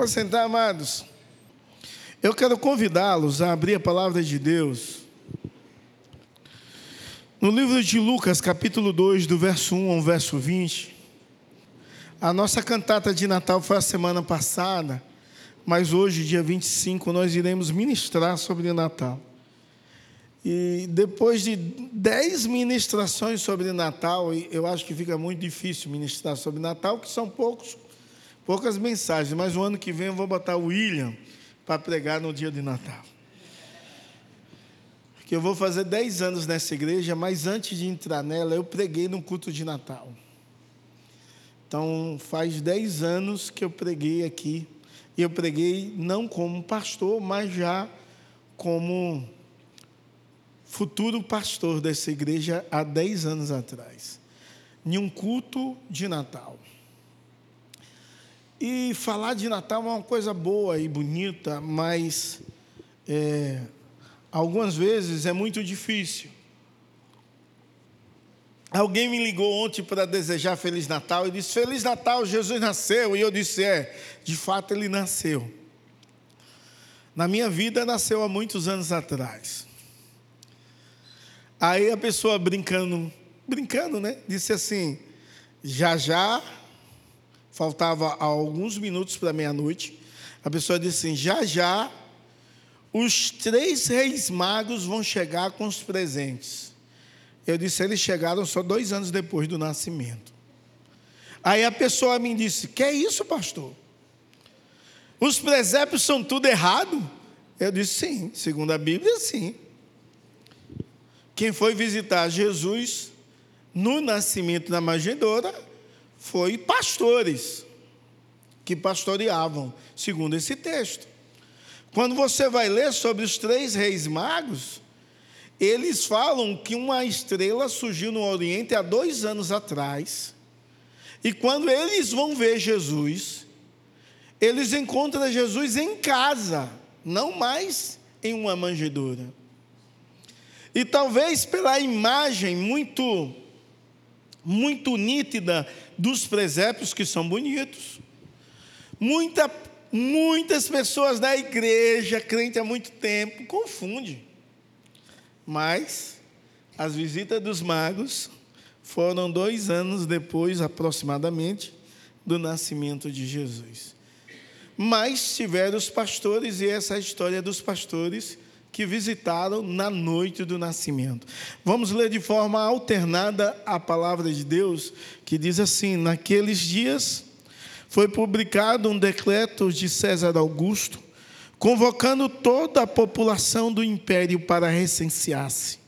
Pode sentar, amados. Eu quero convidá-los a abrir a palavra de Deus. No livro de Lucas, capítulo 2, do verso 1 ao verso 20. A nossa cantata de Natal foi a semana passada, mas hoje, dia 25, nós iremos ministrar sobre Natal. E depois de dez ministrações sobre Natal, eu acho que fica muito difícil ministrar sobre Natal, que são poucos, poucas mensagens, mas o ano que vem eu vou botar o William para pregar no dia de Natal. Porque eu vou fazer dez anos nessa igreja, mas antes de entrar nela, eu preguei no culto de Natal. Então, faz dez anos que eu preguei aqui. E eu preguei não como pastor, mas já como futuro pastor dessa igreja há 10 anos atrás, em um culto de Natal. E falar de Natal é uma coisa boa e bonita, mas é, algumas vezes é muito difícil. Alguém me ligou ontem para desejar Feliz Natal e disse: Feliz Natal, Jesus nasceu. E eu disse: É, de fato ele nasceu. Na minha vida, nasceu há muitos anos atrás. Aí a pessoa brincando, brincando, né? Disse assim: já já, faltava alguns minutos para meia-noite. A pessoa disse assim: já já, os três reis magos vão chegar com os presentes. Eu disse: eles chegaram só dois anos depois do nascimento. Aí a pessoa me disse: que é isso, pastor? Os presépios são tudo errado? Eu disse: sim, segundo a Bíblia, sim. Quem foi visitar Jesus no nascimento da manjedoura foi pastores que pastoreavam, segundo esse texto. Quando você vai ler sobre os três reis magos, eles falam que uma estrela surgiu no Oriente há dois anos atrás. E quando eles vão ver Jesus, eles encontram Jesus em casa, não mais em uma manjedoura. E talvez pela imagem muito muito nítida dos presépios que são bonitos. Muita, muitas pessoas da igreja, crente há muito tempo, confunde. Mas as visitas dos magos foram dois anos depois, aproximadamente, do nascimento de Jesus. Mas tiveram os pastores, e essa é a história dos pastores que visitaram na noite do nascimento. Vamos ler de forma alternada a palavra de Deus, que diz assim: Naqueles dias foi publicado um decreto de César Augusto, convocando toda a população do império para recensear-se.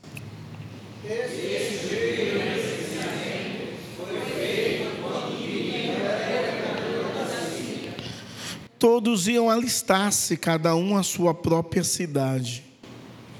Todos iam alistar-se, cada um à sua própria cidade.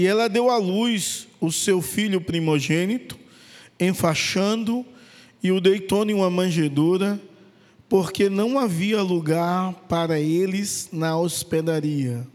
E ela deu à luz o seu filho primogênito, enfaixando e o deitou em uma manjedoura, porque não havia lugar para eles na hospedaria.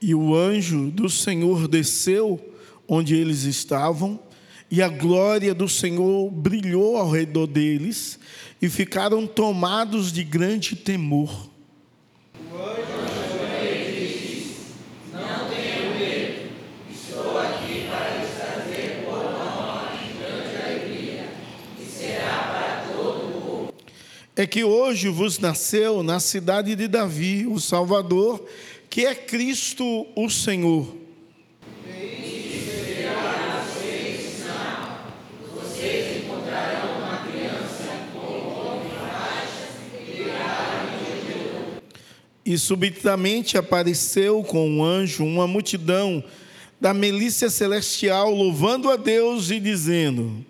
E o anjo do Senhor desceu onde eles estavam, e a glória do Senhor brilhou ao redor deles, e ficaram tomados de grande temor. é que hoje vos nasceu na cidade de Davi o Salvador, que é Cristo o Senhor. E subitamente apareceu com um anjo uma multidão da milícia celestial, louvando a Deus e dizendo: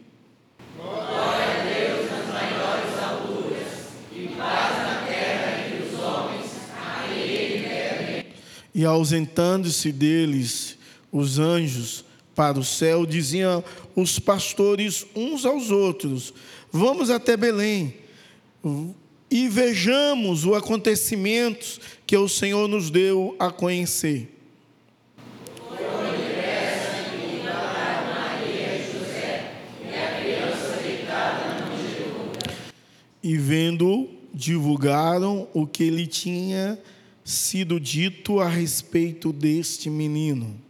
E ausentando-se deles os anjos para o céu, diziam os pastores uns aos outros: Vamos até Belém e vejamos os acontecimentos que o Senhor nos deu a conhecer. E vendo, divulgaram o que lhe tinha sido dito a respeito deste menino.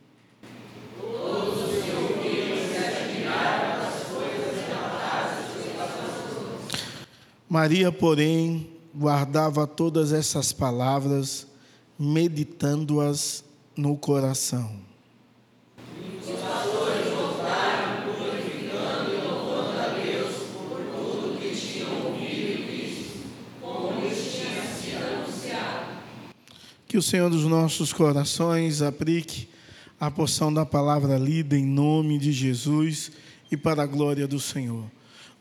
Maria, porém, guardava todas essas palavras, meditando-as no coração. Que o Senhor dos nossos corações aplique a porção da palavra lida em nome de Jesus e para a glória do Senhor.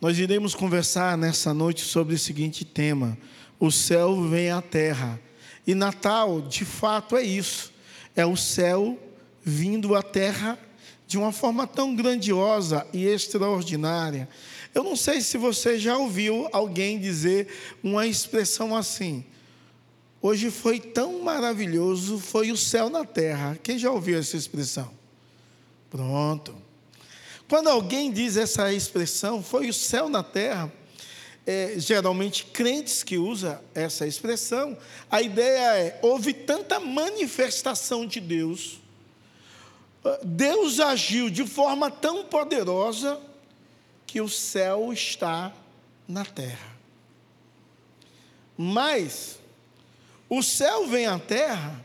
Nós iremos conversar nessa noite sobre o seguinte tema: o céu vem à terra. E Natal, de fato, é isso. É o céu vindo à terra de uma forma tão grandiosa e extraordinária. Eu não sei se você já ouviu alguém dizer uma expressão assim: Hoje foi tão maravilhoso, foi o céu na terra. Quem já ouviu essa expressão? Pronto. Quando alguém diz essa expressão, foi o céu na terra, é, geralmente crentes que usam essa expressão, a ideia é: houve tanta manifestação de Deus, Deus agiu de forma tão poderosa, que o céu está na terra. Mas, o céu vem à terra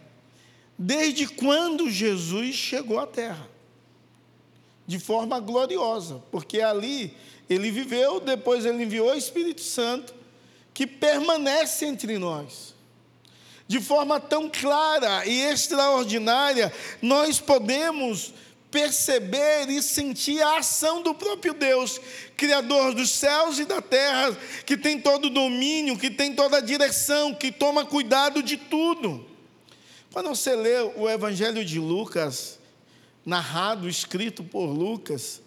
desde quando Jesus chegou à terra, de forma gloriosa, porque ali ele viveu, depois ele enviou o Espírito Santo, que permanece entre nós. De forma tão clara e extraordinária, nós podemos perceber e sentir a ação do próprio Deus, Criador dos céus e da terra, que tem todo o domínio, que tem toda a direção, que toma cuidado de tudo. Quando você lê o Evangelho de Lucas, narrado, escrito por Lucas,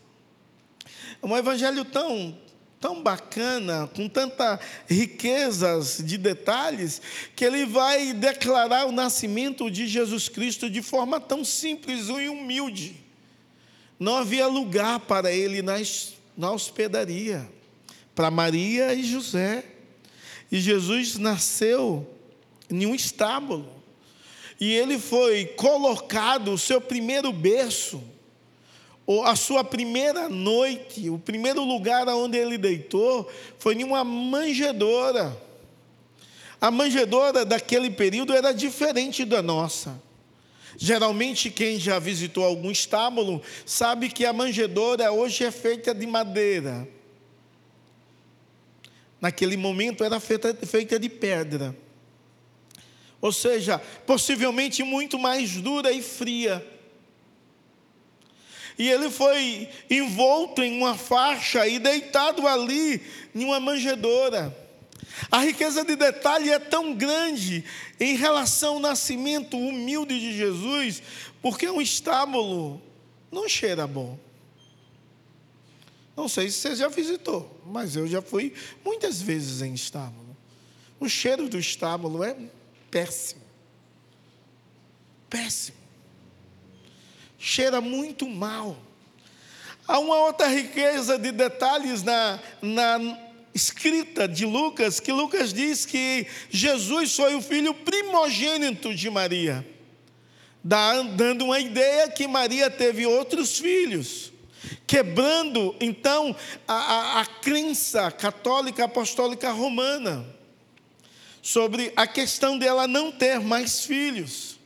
é um evangelho tão, tão bacana, com tanta riquezas de detalhes, que ele vai declarar o nascimento de Jesus Cristo de forma tão simples e humilde. Não havia lugar para ele na, na hospedaria, para Maria e José. E Jesus nasceu em um estábulo. E ele foi colocado, o seu primeiro berço, ou a sua primeira noite, o primeiro lugar onde ele deitou, foi em uma manjedoura. A manjedoura daquele período era diferente da nossa. Geralmente, quem já visitou algum estábulo sabe que a manjedoura hoje é feita de madeira. Naquele momento era feita, feita de pedra. Ou seja, possivelmente muito mais dura e fria. E ele foi envolto em uma faixa e deitado ali em uma manjedoura. A riqueza de detalhe é tão grande em relação ao nascimento humilde de Jesus, porque um estábulo não cheira bom. Não sei se você já visitou, mas eu já fui muitas vezes em estábulo. O cheiro do estábulo é péssimo. Péssimo. Cheira muito mal. Há uma outra riqueza de detalhes na, na escrita de Lucas, que Lucas diz que Jesus foi o filho primogênito de Maria, dando uma ideia que Maria teve outros filhos, quebrando então a, a, a crença católica apostólica romana sobre a questão dela não ter mais filhos.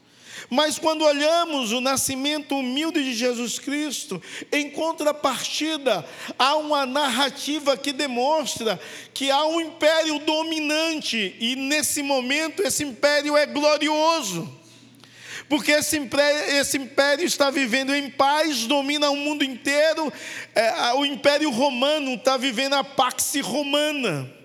Mas quando olhamos o nascimento humilde de Jesus Cristo, em contrapartida, há uma narrativa que demonstra que há um império dominante, e nesse momento esse império é glorioso. porque esse império, esse império está vivendo em paz, domina o mundo inteiro. É, o Império Romano está vivendo a Pax Romana.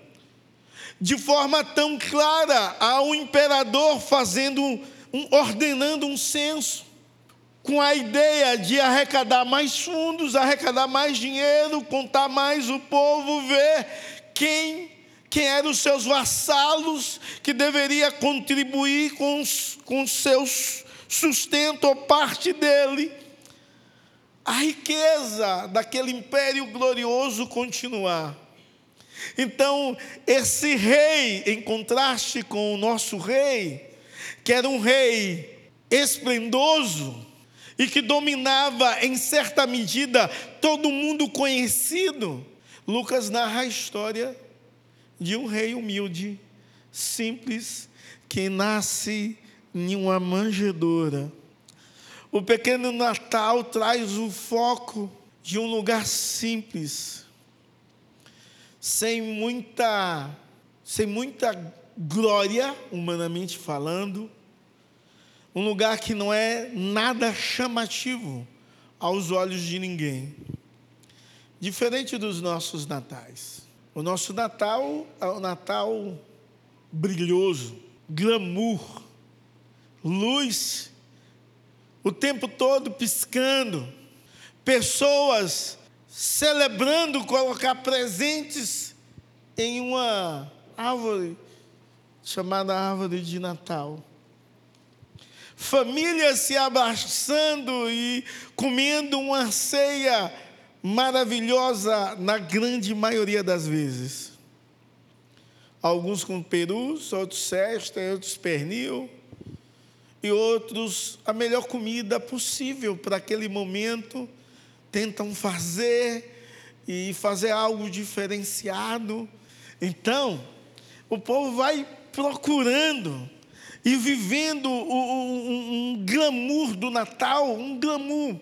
De forma tão clara, um imperador fazendo, um, ordenando um censo, com a ideia de arrecadar mais fundos, arrecadar mais dinheiro, contar mais o povo, ver quem quem eram os seus vassalos, que deveria contribuir com os, com seus sustento ou parte dele. A riqueza daquele império glorioso continuar. Então, esse rei, em contraste com o nosso rei, que era um rei esplendoso e que dominava em certa medida todo mundo conhecido, Lucas narra a história de um rei humilde, simples, que nasce em uma manjedoura. O pequeno Natal traz o foco de um lugar simples, sem muita, sem muita glória, humanamente falando, um lugar que não é nada chamativo aos olhos de ninguém. Diferente dos nossos natais. O nosso Natal é o Natal brilhoso, glamour, luz, o tempo todo piscando, pessoas celebrando colocar presentes em uma árvore chamada árvore de Natal. Famílias se abraçando e comendo uma ceia maravilhosa na grande maioria das vezes. Alguns com perus, outros cesta, outros pernil, e outros a melhor comida possível para aquele momento, tentam fazer e fazer algo diferenciado. Então, o povo vai procurando e vivendo um, um glamour do Natal, um glamour.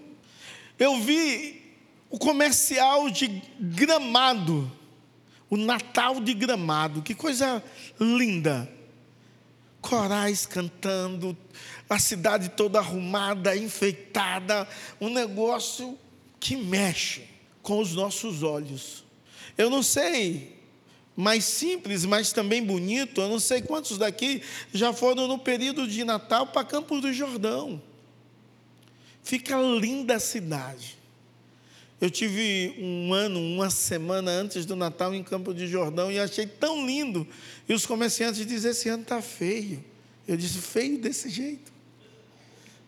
Eu vi o comercial de gramado, o Natal de gramado, que coisa linda. Corais cantando, a cidade toda arrumada, enfeitada, um negócio que mexe com os nossos olhos. Eu não sei, mais simples, mas também bonito, eu não sei quantos daqui já foram no período de Natal para Campos do Jordão. Fica linda a cidade. Eu tive um ano, uma semana antes do Natal em Campo de Jordão e achei tão lindo. E os comerciantes diziam: esse ano está feio. Eu disse: feio desse jeito.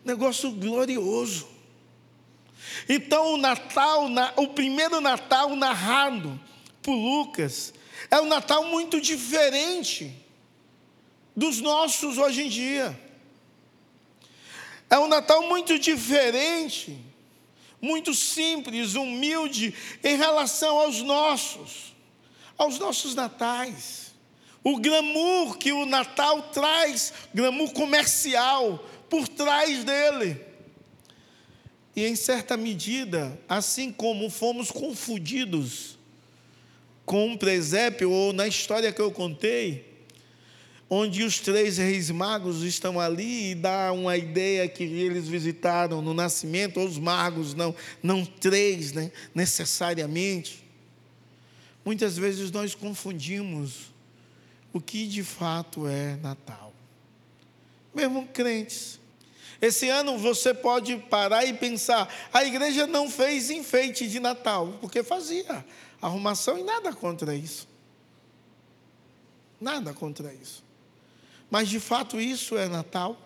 Negócio glorioso. Então, o Natal, o primeiro Natal narrado por Lucas, é um Natal muito diferente dos nossos hoje em dia. É um Natal muito diferente muito simples, humilde em relação aos nossos, aos nossos natais. O glamour que o Natal traz, glamour comercial, por trás dele. E em certa medida, assim como fomos confundidos com um presépio, ou na história que eu contei, onde os três reis magos estão ali e dá uma ideia que eles visitaram no nascimento, os magos, não, não três né, necessariamente. Muitas vezes nós confundimos o que de fato é Natal. Mesmo crentes. Esse ano você pode parar e pensar: a igreja não fez enfeite de Natal, porque fazia arrumação e nada contra isso. Nada contra isso. Mas de fato isso é Natal.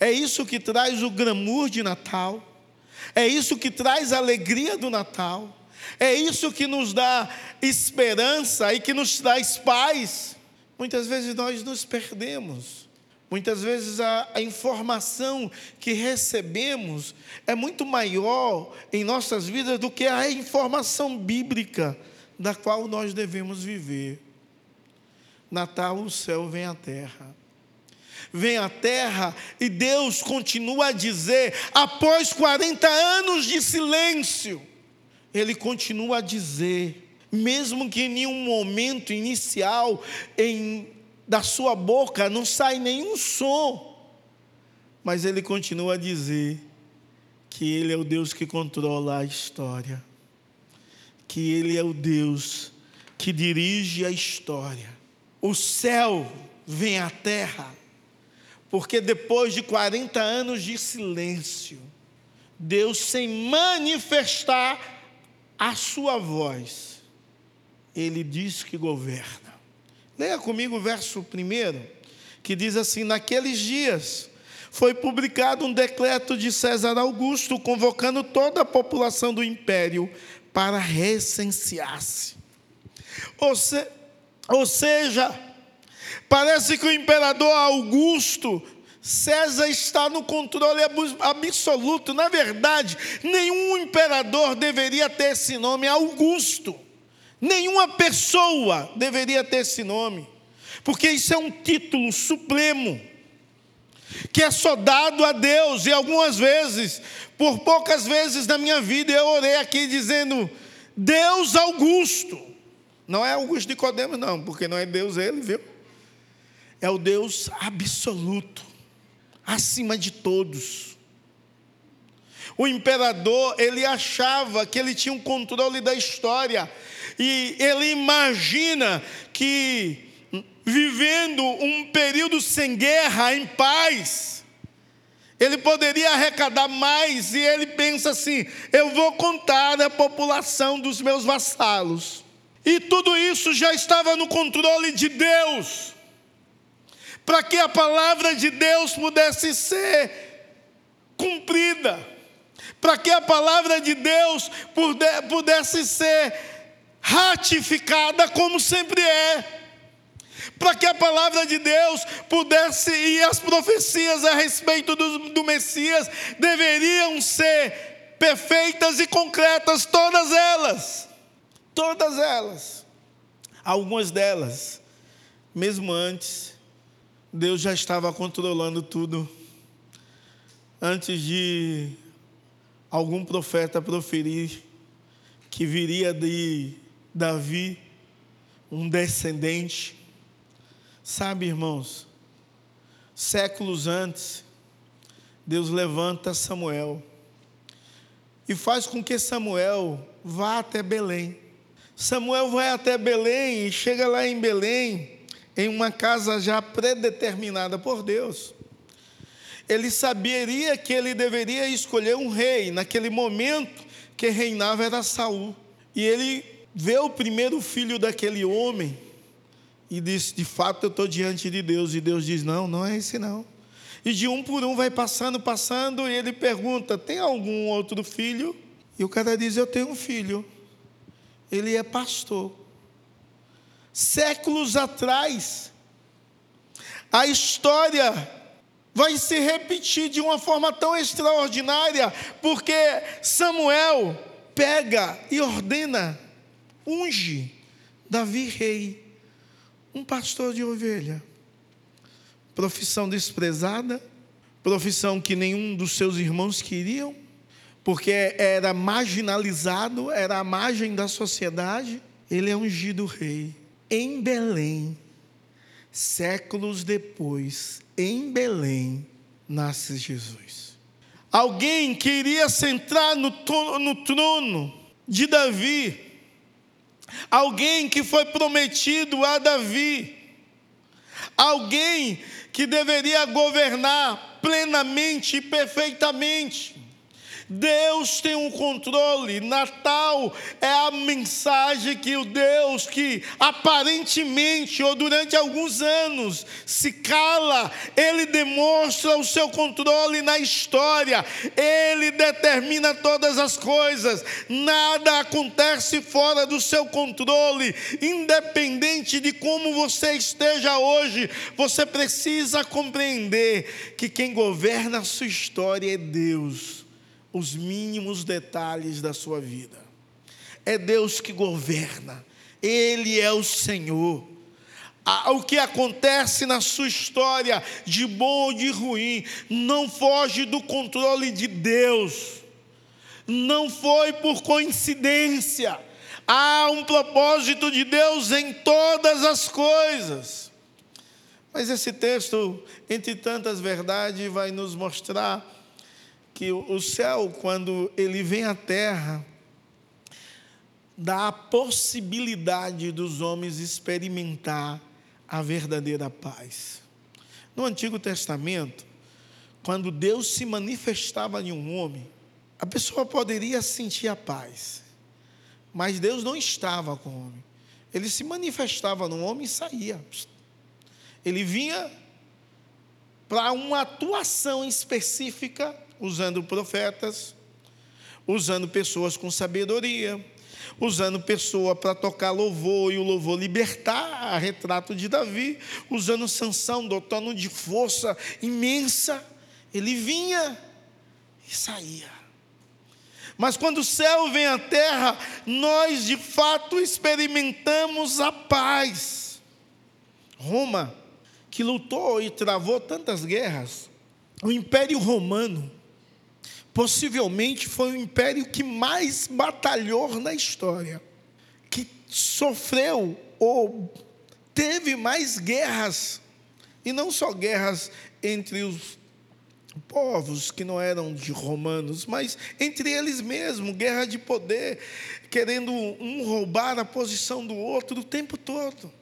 É isso que traz o glamour de Natal. É isso que traz a alegria do Natal. É isso que nos dá esperança e que nos traz paz. Muitas vezes nós nos perdemos. Muitas vezes a, a, informação que recebemos é muito maior em nossas vidas do que a informação bíblica da qual nós devemos viver. Natal, o céu vem à terra. Vem à terra e Deus continua a dizer, após 40 anos de silêncio, Ele continua a dizer, mesmo que em nenhum momento inicial em, da sua boca não sai nenhum som, Mas ele continua a dizer que ele é o Deus que controla a história, que ele é o Deus que dirige a história. O céu vem à terra, porque depois de 40 anos de silêncio, Deus, sem manifestar a sua voz, ele diz que governa. Leia comigo o verso primeiro, que diz assim: Naqueles dias foi publicado um decreto de César Augusto convocando toda a população do império para recensear-se. Ou, se, ou seja, parece que o imperador Augusto César está no controle absoluto. Na verdade, nenhum imperador deveria ter esse nome, Augusto. Nenhuma pessoa deveria ter esse nome, porque isso é um título supremo, que é só dado a Deus, e algumas vezes, por poucas vezes na minha vida, eu orei aqui dizendo: Deus Augusto. Não é Augusto de Codemos, não, porque não é Deus ele, viu? É o Deus absoluto acima de todos. O imperador, ele achava que ele tinha um controle da história, e ele imagina que vivendo um período sem guerra, em paz, ele poderia arrecadar mais, e ele pensa assim: eu vou contar a população dos meus vassalos. E tudo isso já estava no controle de Deus para que a palavra de Deus pudesse ser cumprida, para que a palavra de Deus pudesse ser ratificada como sempre é, para que a palavra de Deus pudesse, e as profecias a respeito do, do Messias deveriam ser perfeitas e concretas, todas elas, todas elas, algumas delas, mesmo antes Deus já estava controlando tudo antes de algum profeta proferir que viria de Davi um descendente. Sabe, irmãos, séculos antes, Deus levanta Samuel e faz com que Samuel vá até Belém. Samuel vai até Belém e chega lá em Belém em uma casa já predeterminada por Deus. Ele saberia que ele deveria escolher um rei, naquele momento que reinava era Saul. E ele vê o primeiro filho daquele homem e diz: De fato eu estou diante de Deus. E Deus diz: Não, não é esse não. E de um por um vai passando, passando, e ele pergunta: Tem algum outro filho? E o cara diz: Eu tenho um filho. Ele é pastor séculos atrás. A história vai se repetir de uma forma tão extraordinária, porque Samuel pega e ordena, unge Davi rei, um pastor de ovelha. Profissão desprezada, profissão que nenhum dos seus irmãos queriam, porque era marginalizado, era a margem da sociedade. Ele é ungido rei em Belém, séculos depois, em Belém, nasce Jesus. Alguém que iria sentar no trono, no trono de Davi, alguém que foi prometido a Davi, alguém que deveria governar plenamente e perfeitamente. Deus tem um controle. Natal é a mensagem que o Deus que aparentemente ou durante alguns anos se cala, ele demonstra o seu controle na história. Ele determina todas as coisas. Nada acontece fora do seu controle, independente de como você esteja hoje. Você precisa compreender que quem governa a sua história é Deus os mínimos detalhes da sua vida. É Deus que governa, Ele é o Senhor. O que acontece na sua história, de bom ou de ruim, não foge do controle de Deus, não foi por coincidência, há um propósito de Deus em todas as coisas. Mas esse texto, entre tantas verdades, vai nos mostrar que o céu, quando ele vem à terra, dá a possibilidade dos homens experimentar a verdadeira paz. No Antigo Testamento, quando Deus se manifestava em um homem, a pessoa poderia sentir a paz, mas Deus não estava com o homem. Ele se manifestava no homem e saía. Ele vinha para uma atuação específica, usando profetas, usando pessoas com sabedoria, usando pessoa para tocar louvor e o louvor libertar, retrato de Davi, usando Sansão, dotando de força imensa. Ele vinha e saía. Mas quando o céu vem à terra, nós de fato experimentamos a paz. Roma, que lutou e travou tantas guerras, o Império Romano, possivelmente foi o império que mais batalhou na história, que sofreu ou teve mais guerras, e não só guerras entre os povos que não eram de romanos, mas entre eles mesmos, guerra de poder, querendo um roubar a posição do outro o tempo todo.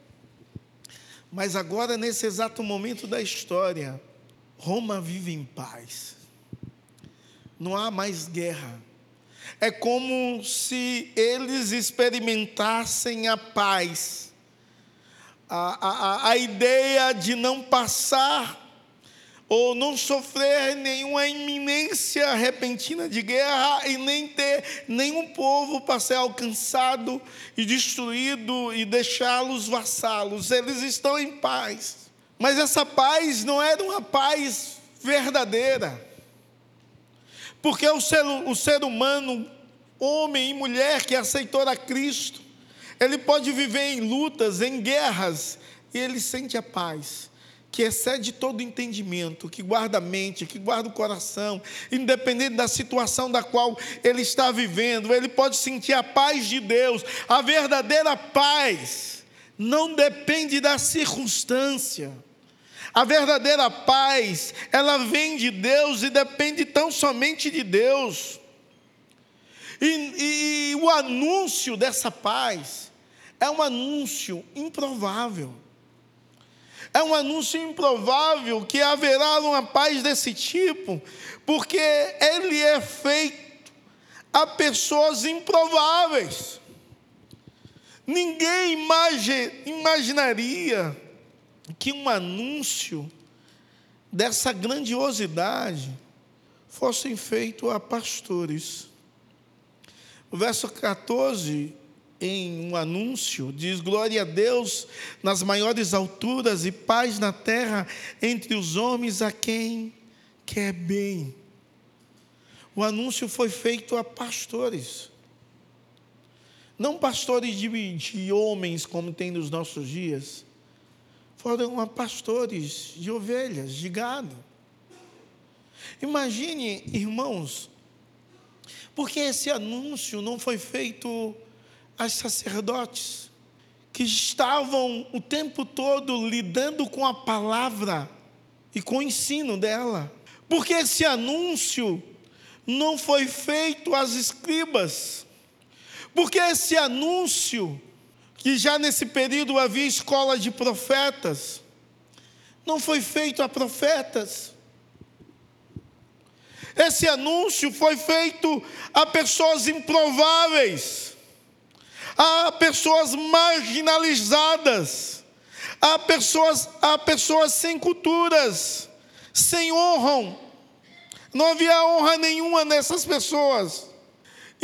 Mas agora, nesse exato momento da história, Roma vive em paz não há mais guerra. É como se eles experimentassem a paz, a, a, a ideia de não passar ou não sofrer nenhuma iminência repentina de guerra e nem ter nenhum povo para ser alcançado e destruído e deixá-los vassalos. Eles estão em paz. Mas essa paz não era uma paz verdadeira. Porque o ser, o ser humano, homem e mulher que aceitou a Cristo, ele pode viver em lutas, em guerras, e ele sente a paz, que excede todo entendimento, que guarda a mente, que guarda o coração, independente da situação da qual ele está vivendo, ele pode sentir a paz de Deus, a verdadeira paz, não depende da circunstância. A verdadeira paz, ela vem de Deus e depende tão somente de Deus. E, e o anúncio dessa paz é um anúncio improvável. É um anúncio improvável que haverá uma paz desse tipo, porque ele é feito a pessoas improváveis. Ninguém imagi, imaginaria que um anúncio dessa grandiosidade fosse feito a pastores. O verso 14, em um anúncio, diz: Glória a Deus nas maiores alturas e paz na terra entre os homens a quem quer bem. O anúncio foi feito a pastores. Não pastores de, de homens, como tem nos nossos dias, foram pastores de ovelhas, de gado. Imagine, irmãos, porque esse anúncio não foi feito a sacerdotes que estavam o tempo todo lidando com a palavra e com o ensino dela. Porque esse anúncio não foi feito às escribas. Porque esse anúncio que já nesse período havia escola de profetas, não foi feito a profetas. Esse anúncio foi feito a pessoas improváveis, a pessoas marginalizadas, a pessoas, a pessoas sem culturas, sem honra. Não havia honra nenhuma nessas pessoas.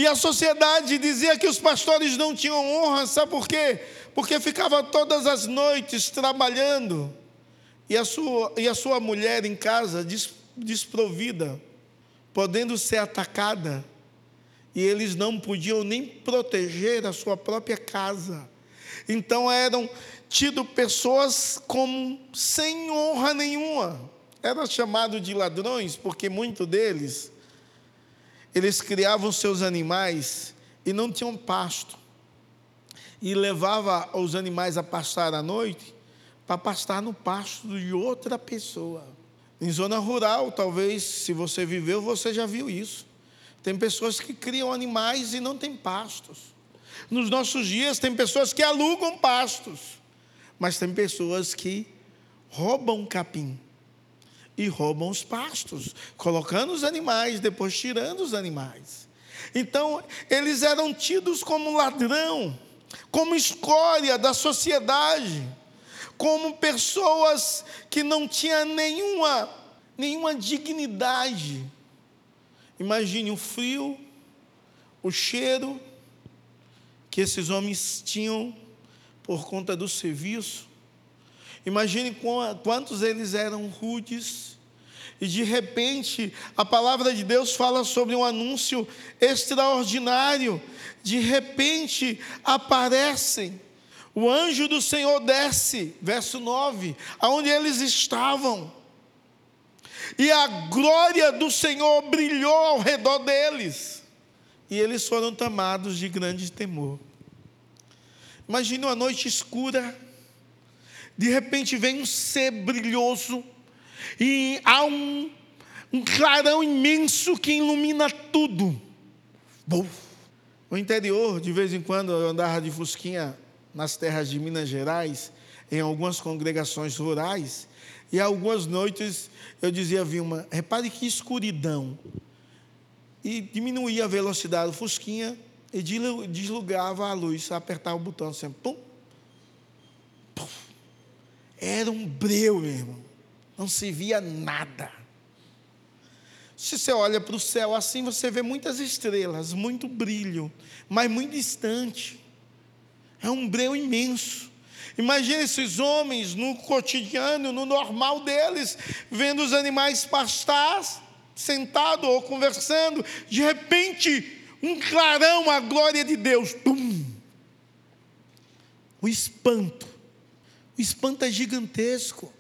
E a sociedade dizia que os pastores não tinham honra, sabe por quê? Porque ficava todas as noites trabalhando e a sua, e a sua mulher em casa desprovida, podendo ser atacada, e eles não podiam nem proteger a sua própria casa. Então eram tido pessoas como sem honra nenhuma. Era chamado de ladrões, porque muitos deles eles criavam seus animais e não tinham pasto. E levava os animais a pastar à noite para pastar no pasto de outra pessoa. Em zona rural, talvez, se você viveu, você já viu isso. Tem pessoas que criam animais e não tem pastos. Nos nossos dias, tem pessoas que alugam pastos, mas tem pessoas que roubam capim e roubam os pastos, colocando os animais, depois tirando os animais. Então, eles eram tidos como ladrão, como escória da sociedade, como pessoas que não tinham nenhuma, nenhuma dignidade. Imagine o frio, o cheiro que esses homens tinham por conta do serviço. Imagine quantos eles eram rudes. E de repente, a palavra de Deus fala sobre um anúncio extraordinário. De repente, aparecem. O anjo do Senhor desce, verso 9, aonde eles estavam. E a glória do Senhor brilhou ao redor deles. E eles foram tomados de grande temor. Imagine uma noite escura de repente vem um ser brilhoso e há um, um clarão imenso que ilumina tudo. No interior, de vez em quando, eu andava de fusquinha nas terras de Minas Gerais, em algumas congregações rurais, e algumas noites eu dizia a Vilma, repare que escuridão. E diminuía a velocidade do fusquinha e desligava a luz, apertava o botão assim, pum, pum. Era um breu, meu irmão. Não se via nada. Se você olha para o céu assim, você vê muitas estrelas, muito brilho, mas muito distante. É um breu imenso. Imagine esses homens no cotidiano, no normal deles, vendo os animais pastar, sentado ou conversando. De repente, um clarão, a glória de Deus. Pum! O espanto é gigantesco.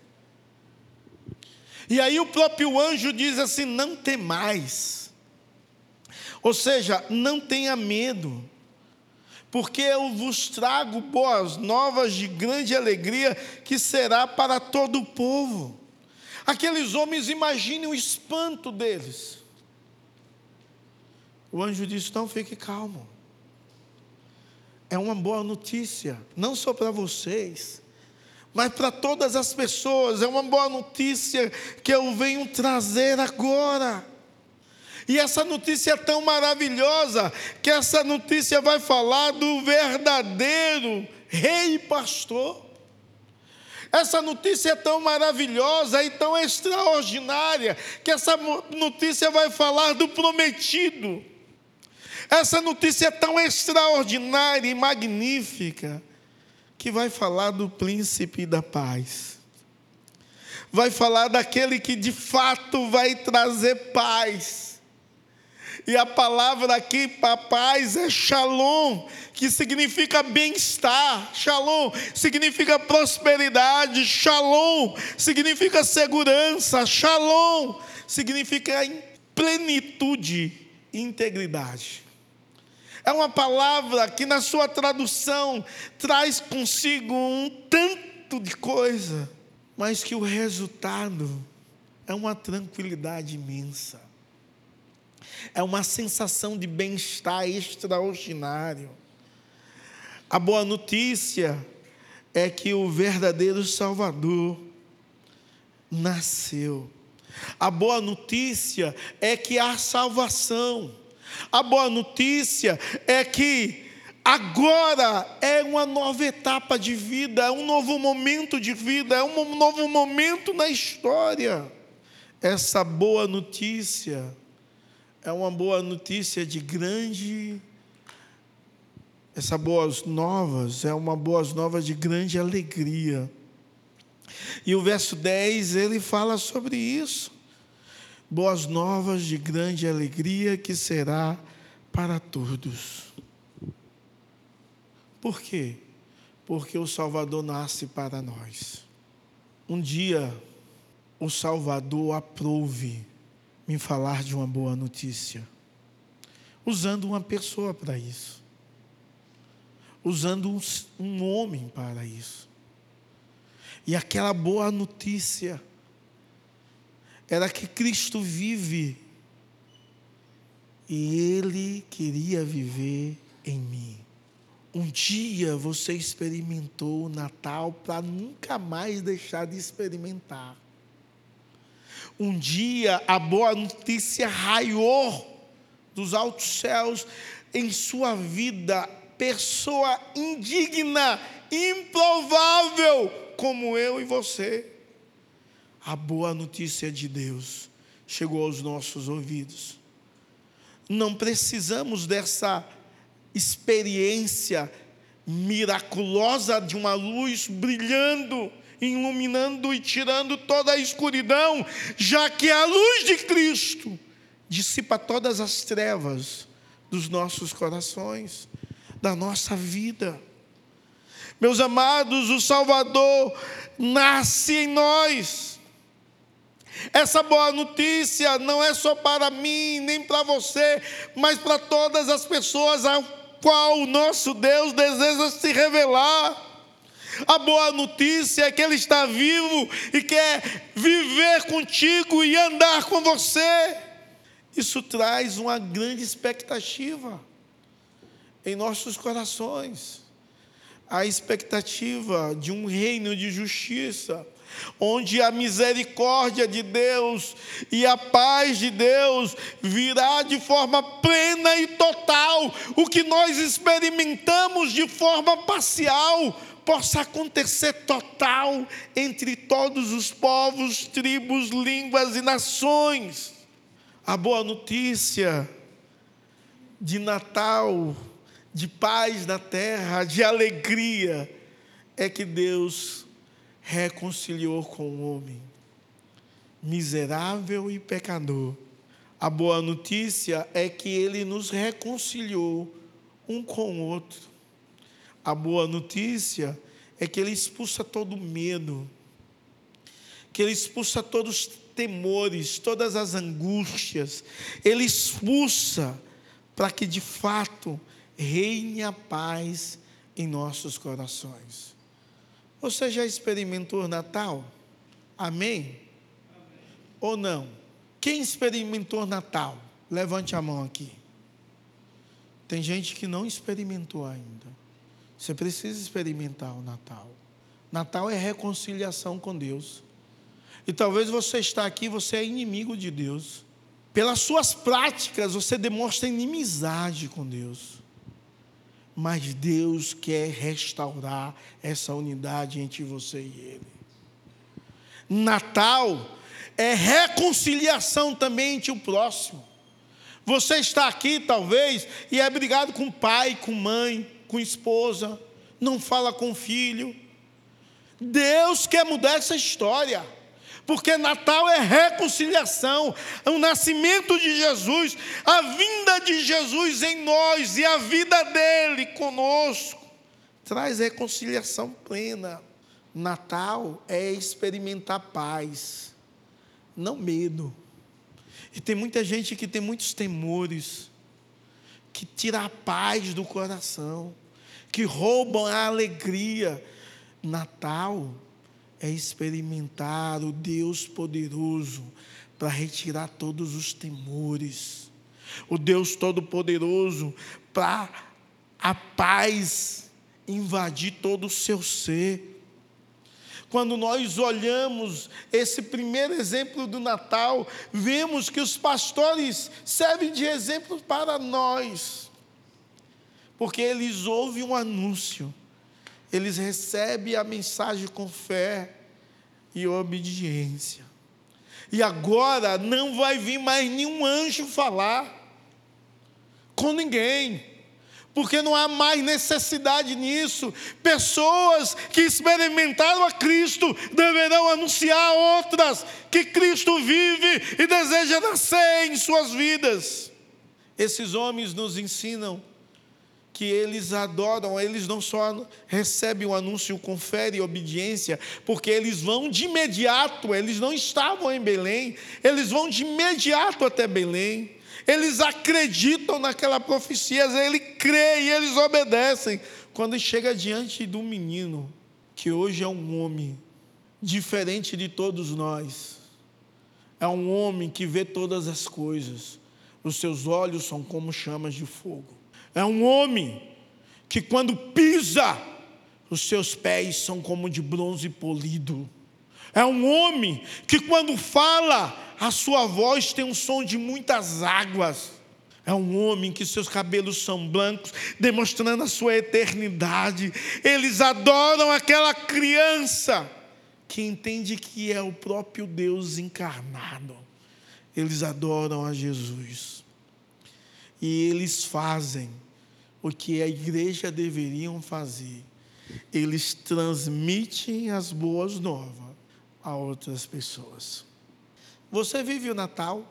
E aí o próprio anjo diz assim: não temais. Ou seja, não tenha medo, porque eu vos trago boas novas de grande alegria, que será para todo o povo. Aqueles homens, imaginem o espanto deles. O anjo disse: não fique calmo. É uma boa notícia, não só para vocês, mas para todas as pessoas é uma boa notícia que eu venho trazer agora. E essa notícia é tão maravilhosa que essa notícia vai falar do verdadeiro rei pastor. Essa notícia é tão maravilhosa e tão extraordinária que essa notícia vai falar do prometido. Essa notícia é tão extraordinária e magnífica que vai falar do príncipe da paz. Vai falar daquele que de fato vai trazer paz. E a palavra aqui para paz é shalom, que significa bem-estar. Shalom significa prosperidade. Shalom significa segurança. Shalom significa plenitude e integridade. É uma palavra que, na sua tradução, traz consigo um tanto de coisa, mas que o resultado é uma tranquilidade imensa. É uma sensação de bem-estar extraordinário. A boa notícia é que o verdadeiro Salvador nasceu. A boa notícia é que há salvação. A boa notícia é que agora é uma nova etapa de vida, é um novo momento de vida, é um novo momento na história. Essa boa notícia é uma boa notícia de grande. Essa boas novas é uma boas novas de grande alegria. E o verso 10 ele fala sobre isso boas novas de grande alegria que será para todos. Por quê? Porque o Salvador nasce para nós. Um dia, o Salvador aprove me falar de uma boa notícia, usando uma pessoa para isso, usando um, um homem para isso. E aquela boa notícia era que Cristo vive e Ele queria viver em mim. Um dia você experimentou o Natal para nunca mais deixar de experimentar. Um dia a boa notícia raiou dos altos céus em sua vida, pessoa indigna, improvável como eu e você. A boa notícia de Deus chegou aos nossos ouvidos. Não precisamos dessa experiência miraculosa de uma luz brilhando, iluminando e tirando toda a escuridão, já que a luz de Cristo dissipa todas as trevas dos nossos corações, da nossa vida. Meus amados, o Salvador nasce em nós. Essa boa notícia não é só para mim, nem para você, mas para todas as pessoas ao qual o nosso Deus deseja se revelar. A boa notícia é que Ele está vivo e quer viver contigo e andar com você. Isso traz uma grande expectativa em nossos corações. A expectativa de um reino de justiça, onde a misericórdia de Deus e a paz de Deus virá de forma plena e total. O que nós experimentamos de forma parcial possa acontecer total entre todos os povos, tribos, línguas e nações. A boa notícia de Natal, de paz na terra, de alegria, é que Deus reconciliou com o homem, miserável e pecador. A boa notícia é que ele nos reconciliou um com o outro. A boa notícia é que ele expulsa todo medo, que ele expulsa todos os temores, todas as angústias, ele expulsa para que de fato reine a paz em nossos corações. Você já experimentou Natal? Amém? Amém? Ou não? Quem experimentou Natal? Levante a mão aqui. Tem gente que não experimentou ainda. Você precisa experimentar o Natal. Natal é reconciliação com Deus. E talvez você está aqui, você é inimigo de Deus. Pelas suas práticas, você demonstra inimizade com Deus mas Deus quer restaurar essa unidade entre você e Ele. Natal é reconciliação também entre o próximo. Você está aqui, talvez, e é brigado com pai, com mãe, com esposa, não fala com filho. Deus quer mudar essa história porque Natal é reconciliação, o nascimento de Jesus, a vinda de Jesus em nós e a vida dele conosco traz reconciliação plena. Natal é experimentar paz, não medo. E tem muita gente que tem muitos temores, que tira a paz do coração, que roubam a alegria. Natal é experimentar o Deus poderoso para retirar todos os temores. O Deus todo-poderoso para a paz invadir todo o seu ser. Quando nós olhamos esse primeiro exemplo do Natal, vemos que os pastores servem de exemplo para nós, porque eles ouvem um anúncio eles recebem a mensagem com fé e obediência. E agora não vai vir mais nenhum anjo falar com ninguém, porque não há mais necessidade nisso. Pessoas que experimentaram a Cristo deverão anunciar a outras que Cristo vive e deseja nascer em suas vidas. Esses homens nos ensinam que eles adoram, eles não só recebem o anúncio com fé e obediência, porque eles vão de imediato, eles não estavam em Belém, eles vão de imediato até Belém, eles acreditam naquela profecia, ele crê e eles obedecem. Quando chega diante do menino, que hoje é um homem, diferente de todos nós. É um homem que vê todas as coisas. Os seus olhos são como chamas de fogo. É um homem que, quando pisa, os seus pés são como de bronze polido. É um homem que, quando fala, a sua voz tem um som de muitas águas. É um homem que seus cabelos são brancos, demonstrando a sua eternidade. Eles adoram aquela criança que entende que é o próprio Deus encarnado. Eles adoram a Jesus. E eles fazem o que a igreja deveriam fazer. Eles transmitem as boas novas a outras pessoas. Você vive o Natal?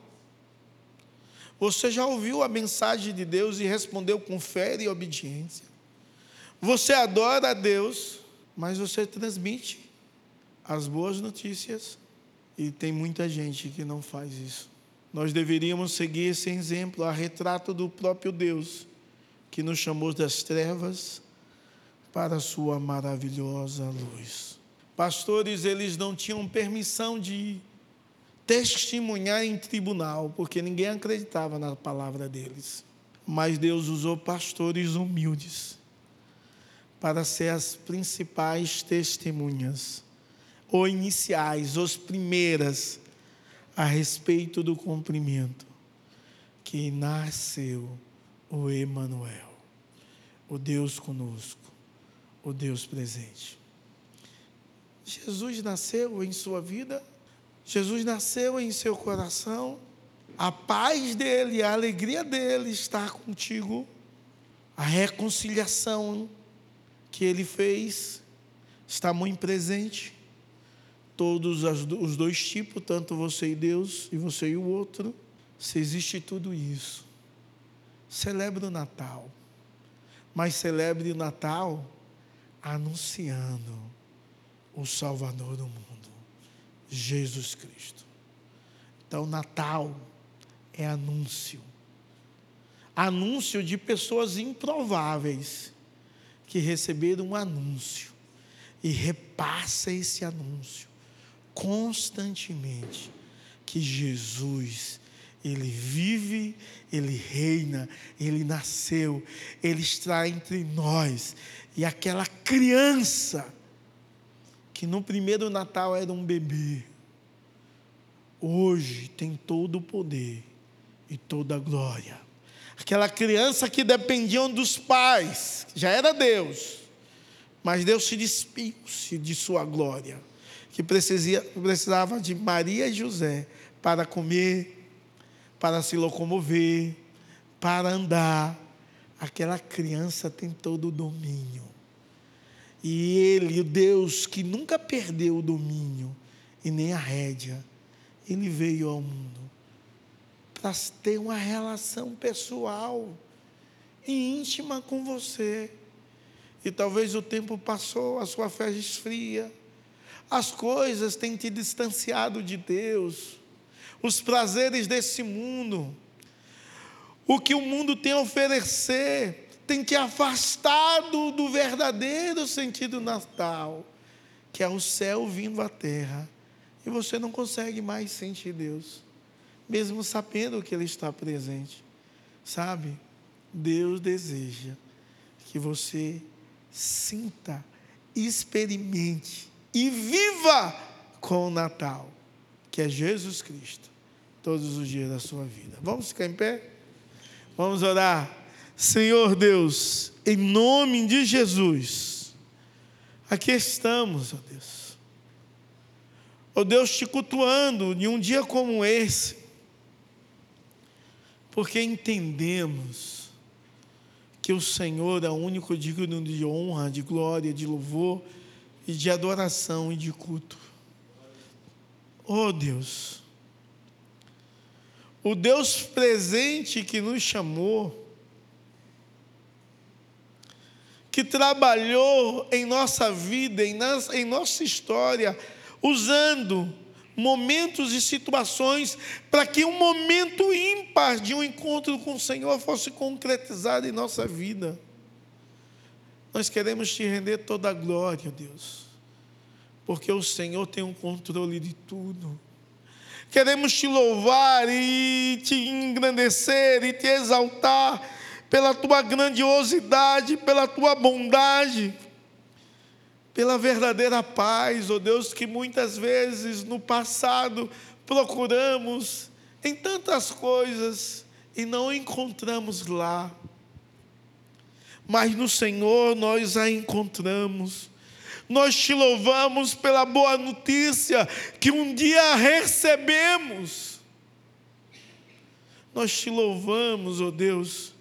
Você já ouviu a mensagem de Deus e respondeu com fé e obediência? Você adora a Deus, mas você transmite as boas notícias e tem muita gente que não faz isso. Nós deveríamos seguir esse exemplo, a retrato do próprio Deus, que nos chamou das trevas para a sua maravilhosa luz. Pastores, eles não tinham permissão de testemunhar em tribunal, porque ninguém acreditava na palavra deles. Mas Deus usou pastores humildes para ser as principais testemunhas, ou iniciais, os primeiras, a respeito do cumprimento que nasceu o Emanuel, o Deus conosco, o Deus presente. Jesus nasceu em sua vida Jesus nasceu em seu coração, a paz dele, a alegria dele está contigo, a reconciliação que ele fez está muito presente. Todos os dois tipos, tanto você e Deus, e você e o outro, se existe tudo isso. Celebre o Natal, mas celebre o Natal anunciando o Salvador do mundo. Jesus Cristo. Então, Natal é anúncio. Anúncio de pessoas improváveis que receberam um anúncio e repassa esse anúncio constantemente que Jesus ele vive, ele reina, ele nasceu, ele está entre nós. E aquela criança que no primeiro Natal era um bebê, hoje tem todo o poder e toda a glória. Aquela criança que dependia dos pais, já era Deus, mas Deus se despiu-se de sua glória, que precisava de Maria e José para comer, para se locomover, para andar. Aquela criança tem todo o domínio. E ele, o Deus que nunca perdeu o domínio e nem a rédea, ele veio ao mundo para ter uma relação pessoal e íntima com você. E talvez o tempo passou, a sua fé esfria, as coisas têm te distanciado de Deus, os prazeres desse mundo, o que o mundo tem a oferecer, tem que afastar do, do verdadeiro sentido natal, que é o céu vindo à terra. E você não consegue mais sentir Deus, mesmo sabendo que Ele está presente. Sabe? Deus deseja que você sinta, experimente e viva com o Natal, que é Jesus Cristo, todos os dias da sua vida. Vamos ficar em pé? Vamos orar. Senhor Deus, em nome de Jesus, aqui estamos, ó Deus. Ó Deus, te cultuando em um dia como esse, porque entendemos que o Senhor é o único digno de honra, de glória, de louvor e de adoração e de culto. Oh Deus, o Deus presente que nos chamou, que trabalhou em nossa vida, em, em nossa história, usando momentos e situações para que um momento ímpar de um encontro com o Senhor fosse concretizado em nossa vida. Nós queremos te render toda a glória, Deus, porque o Senhor tem o controle de tudo. Queremos te louvar e te engrandecer e te exaltar pela tua grandiosidade, pela tua bondade, pela verdadeira paz, ó oh Deus, que muitas vezes no passado procuramos em tantas coisas e não encontramos lá. Mas no Senhor nós a encontramos. Nós te louvamos pela boa notícia que um dia recebemos. Nós te louvamos, ó oh Deus,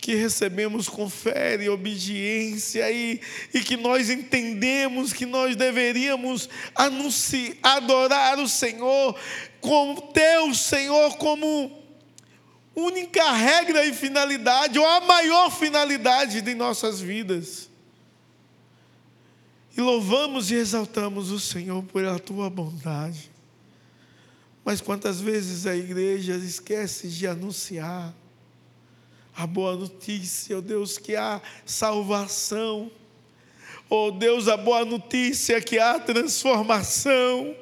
que recebemos com fé e obediência e, e que nós entendemos que nós deveríamos anunciar, adorar o Senhor como teu Senhor, como única regra e finalidade, ou a maior finalidade de nossas vidas. E louvamos e exaltamos o Senhor por a tua bondade. Mas quantas vezes a igreja esquece de anunciar a boa notícia, ó oh Deus, que há salvação. Oh Deus, a boa notícia que há transformação.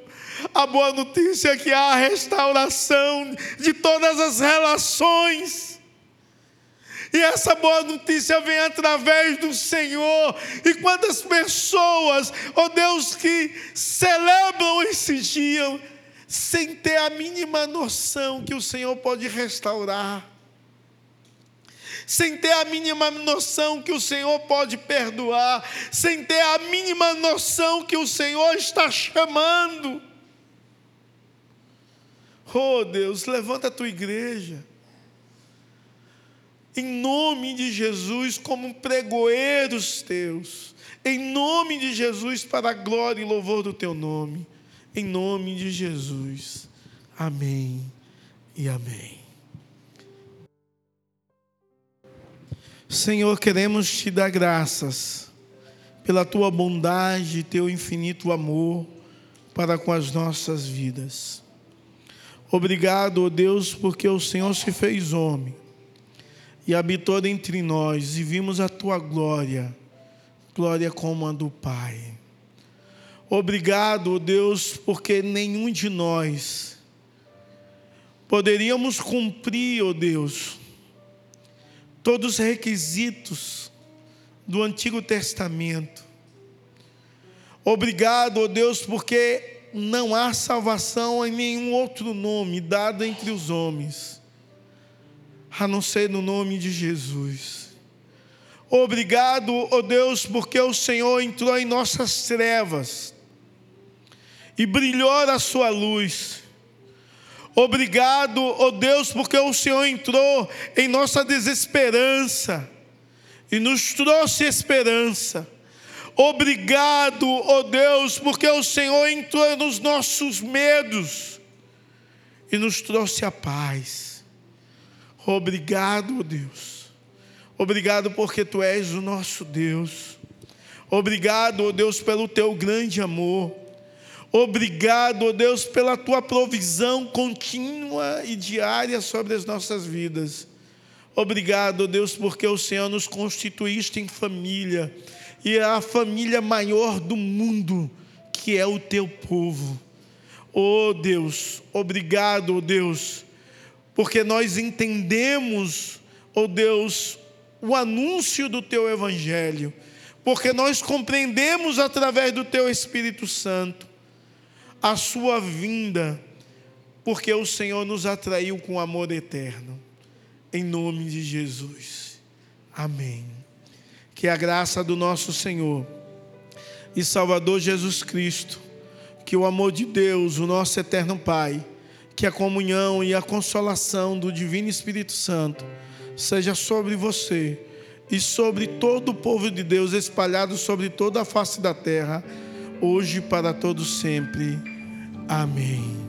A boa notícia é que há restauração de todas as relações. E essa boa notícia vem através do Senhor. E quantas pessoas, oh Deus, que celebram esse dia sem ter a mínima noção que o Senhor pode restaurar. Sem ter a mínima noção que o Senhor pode perdoar, sem ter a mínima noção que o Senhor está chamando. Oh Deus, levanta a tua igreja em nome de Jesus, como pregoeiros teus, em nome de Jesus, para a glória e louvor do teu nome, em nome de Jesus. Amém e amém. Senhor, queremos te dar graças pela tua bondade e teu infinito amor para com as nossas vidas. Obrigado, ó Deus, porque o Senhor se fez homem e habitou entre nós, e vimos a tua glória, glória como a do Pai. Obrigado, Deus, porque nenhum de nós poderíamos cumprir, ó Deus, todos os requisitos do Antigo Testamento. Obrigado, ó Deus, porque não há salvação em nenhum outro nome dado entre os homens a não ser no nome de Jesus. Obrigado, ó oh Deus, porque o Senhor entrou em nossas trevas e brilhou a sua luz. Obrigado, ó oh Deus, porque o Senhor entrou em nossa desesperança e nos trouxe esperança. Obrigado, ó oh Deus, porque o Senhor entrou nos nossos medos e nos trouxe a paz. Obrigado, Deus. Obrigado porque tu és o nosso Deus. Obrigado, oh Deus, pelo teu grande amor. Obrigado, oh Deus, pela tua provisão contínua e diária sobre as nossas vidas. Obrigado, oh Deus, porque o Senhor nos constituíste em família e é a família maior do mundo, que é o teu povo. Oh Deus, obrigado, oh Deus porque nós entendemos, oh Deus, o anúncio do teu evangelho, porque nós compreendemos através do teu Espírito Santo a sua vinda, porque o Senhor nos atraiu com amor eterno. Em nome de Jesus. Amém. Que a graça do nosso Senhor e Salvador Jesus Cristo, que o amor de Deus, o nosso eterno Pai, que a comunhão e a consolação do Divino Espírito Santo seja sobre você e sobre todo o povo de Deus espalhado sobre toda a face da terra, hoje e para todos sempre. Amém.